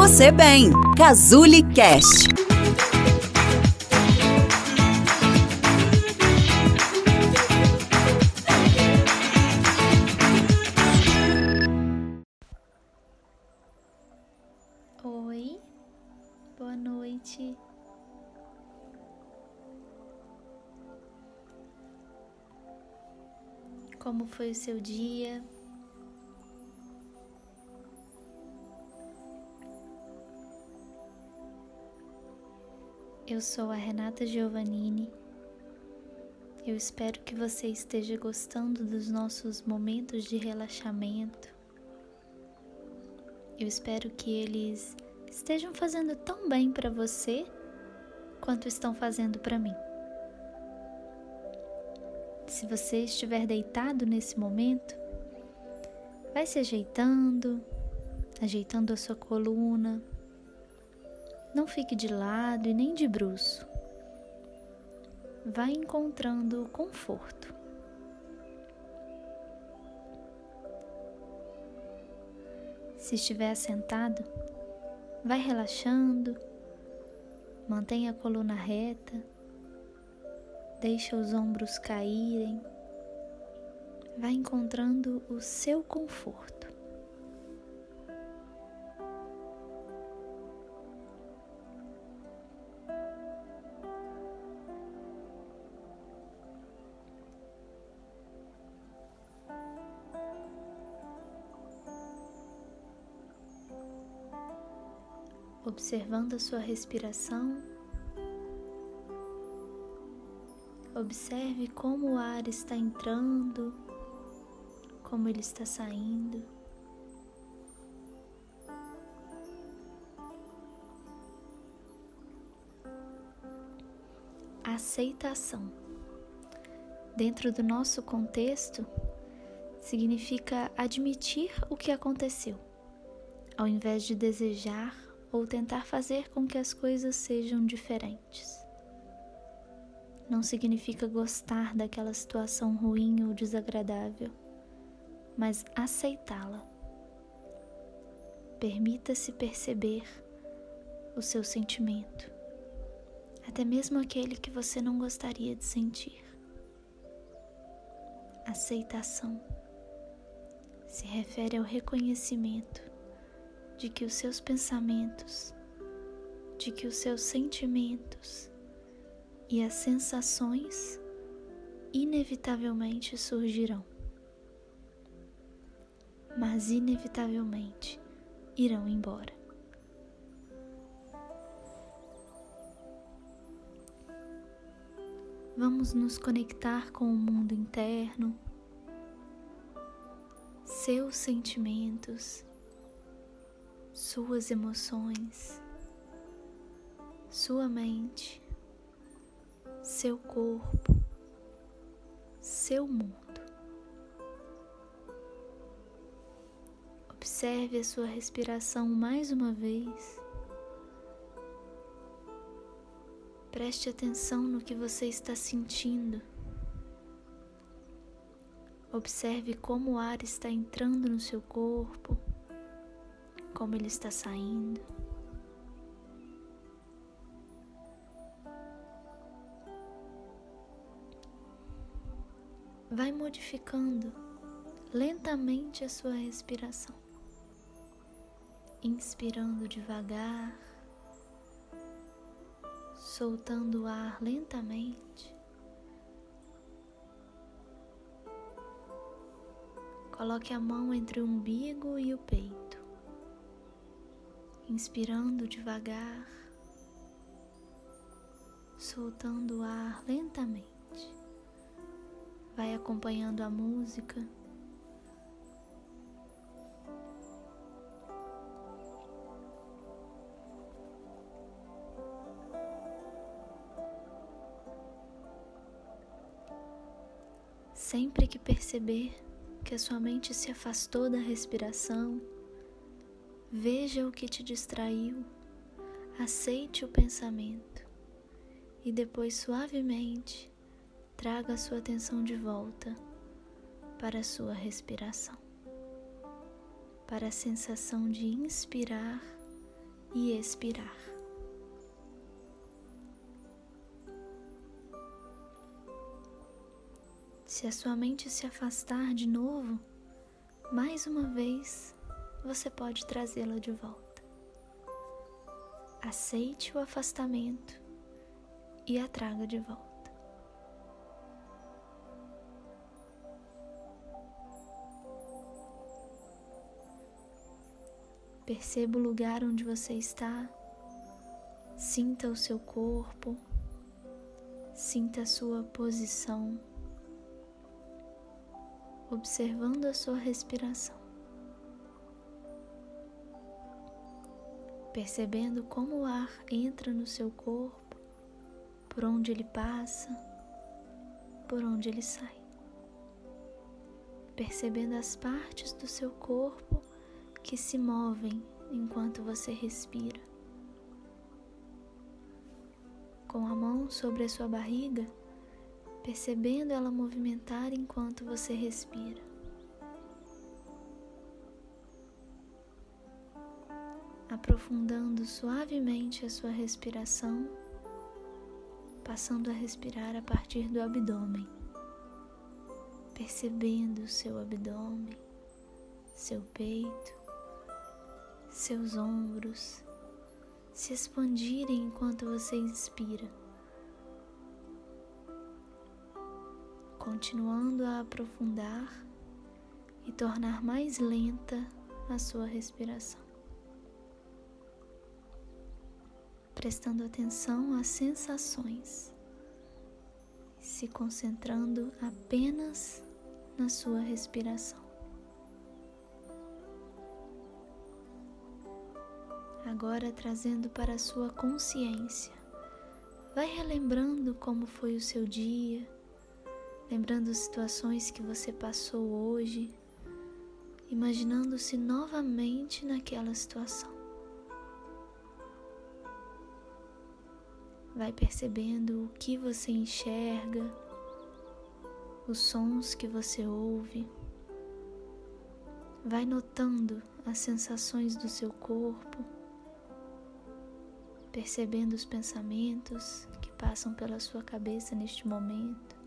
você bem. Cazuli Cast. Oi, boa noite. Como foi o seu dia? Eu sou a Renata Giovannini. Eu espero que você esteja gostando dos nossos momentos de relaxamento. Eu espero que eles estejam fazendo tão bem para você quanto estão fazendo para mim. Se você estiver deitado nesse momento, vai se ajeitando, ajeitando a sua coluna, não fique de lado e nem de bruço. Vai encontrando conforto. Se estiver sentado, vai relaxando, mantenha a coluna reta, deixa os ombros caírem, vai encontrando o seu conforto. Observando a sua respiração. Observe como o ar está entrando, como ele está saindo. Aceitação. Dentro do nosso contexto, significa admitir o que aconteceu, ao invés de desejar ou tentar fazer com que as coisas sejam diferentes. Não significa gostar daquela situação ruim ou desagradável, mas aceitá-la. Permita-se perceber o seu sentimento, até mesmo aquele que você não gostaria de sentir. Aceitação se refere ao reconhecimento de que os seus pensamentos, de que os seus sentimentos e as sensações inevitavelmente surgirão, mas inevitavelmente irão embora. Vamos nos conectar com o mundo interno, seus sentimentos suas emoções, sua mente, seu corpo, seu mundo. Observe a sua respiração mais uma vez. Preste atenção no que você está sentindo. Observe como o ar está entrando no seu corpo como ele está saindo. Vai modificando lentamente a sua respiração, inspirando devagar, soltando o ar lentamente. Coloque a mão entre o umbigo e o peito inspirando devagar, soltando o ar lentamente. Vai acompanhando a música. Sempre que perceber que a sua mente se afastou da respiração, Veja o que te distraiu, aceite o pensamento. E depois suavemente traga sua atenção de volta para a sua respiração, para a sensação de inspirar e expirar. Se a sua mente se afastar de novo, mais uma vez você pode trazê-la de volta. Aceite o afastamento e a traga de volta. Perceba o lugar onde você está, sinta o seu corpo, sinta a sua posição observando a sua respiração, percebendo como o ar entra no seu corpo, por onde ele passa, por onde ele sai, percebendo as partes do seu corpo que se movem enquanto você respira. Com a mão sobre a sua barriga, percebendo ela movimentar enquanto você respira. Aprofundando suavemente a sua respiração, passando a respirar a partir do abdômen, percebendo seu abdômen, seu peito, seus ombros se expandirem enquanto você inspira continuando a aprofundar e tornar mais lenta a sua respiração. Prestando atenção às sensações, se concentrando apenas na sua respiração. Agora trazendo para a sua consciência, vai relembrando como foi o seu dia lembrando situações que você passou hoje, imaginando-se novamente naquela situação. Vai percebendo o que você enxerga, os sons que você ouve. Vai notando as sensações do seu corpo, percebendo os pensamentos que passam pela sua cabeça neste momento.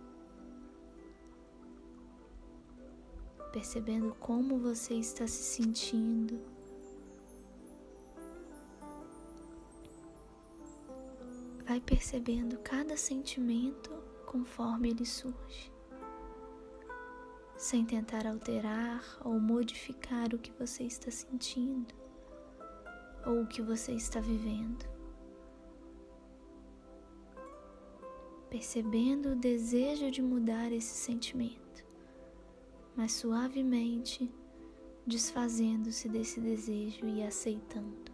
percebendo como você está se sentindo. Vai percebendo cada sentimento conforme ele surge, sem tentar alterar ou modificar o que você está sentindo ou o que você está vivendo. Percebendo o desejo de mudar esse sentimento mas suavemente desfazendo-se desse desejo e aceitando.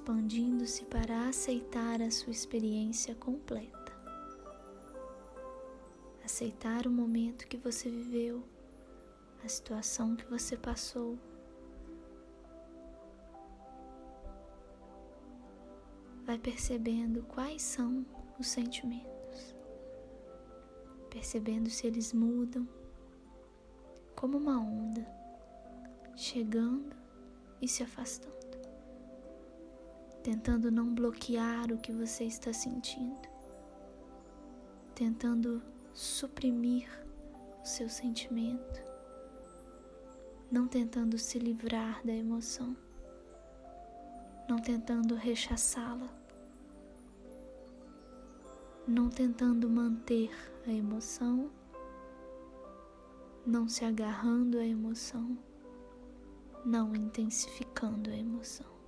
Expandindo-se para aceitar a sua experiência completa. Aceitar o momento que você viveu, a situação que você passou. Vai percebendo quais são os sentimentos percebendo se eles mudam, como uma onda, chegando e se afastando, tentando não bloquear o que você está sentindo, tentando suprimir o seu sentimento, não tentando se livrar da emoção, não tentando rechaçá-la não tentando manter a emoção, não se agarrando à emoção, não intensificando a emoção.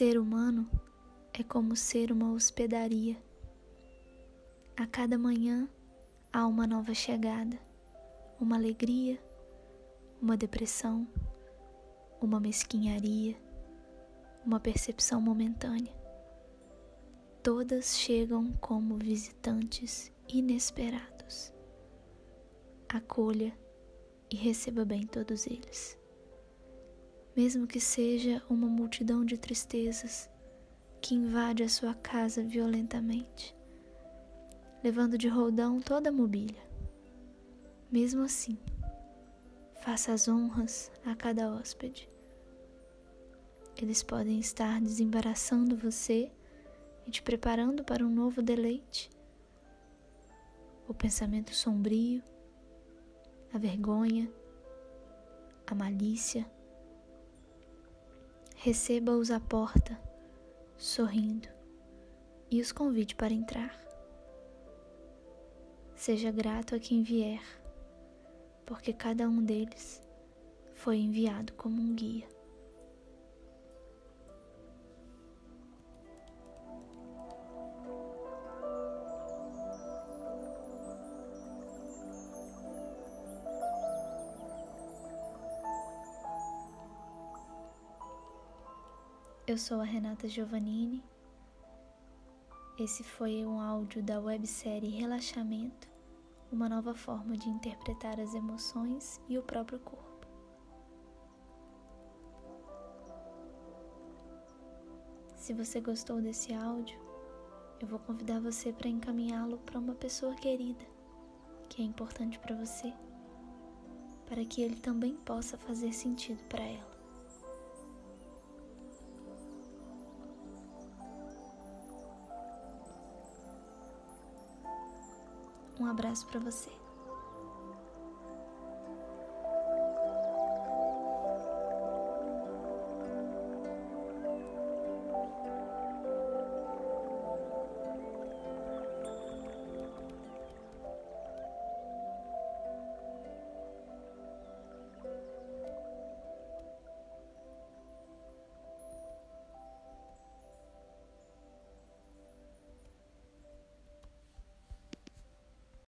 Ser humano é como ser uma hospedaria a cada manhã há uma nova chegada, uma alegria, uma depressão, uma mesquinharia, uma percepção momentânea. Todas chegam como visitantes inesperados. Acolha e receba bem todos eles. Mesmo que seja uma multidão de tristezas que invade a sua casa violentamente, levando de roldão toda a mobília. Mesmo assim, faça as honras a cada hóspede. Eles podem estar desembaraçando você e te preparando para um novo deleite. O pensamento sombrio, a vergonha, a malícia. Receba-os à porta, sorrindo, e os convide para entrar. Seja grato a quem vier, porque cada um deles foi enviado como um guia. Eu sou a Renata Giovannini. Esse foi um áudio da websérie Relaxamento uma nova forma de interpretar as emoções e o próprio corpo. Se você gostou desse áudio, eu vou convidar você para encaminhá-lo para uma pessoa querida que é importante para você, para que ele também possa fazer sentido para ela. Um abraço para você.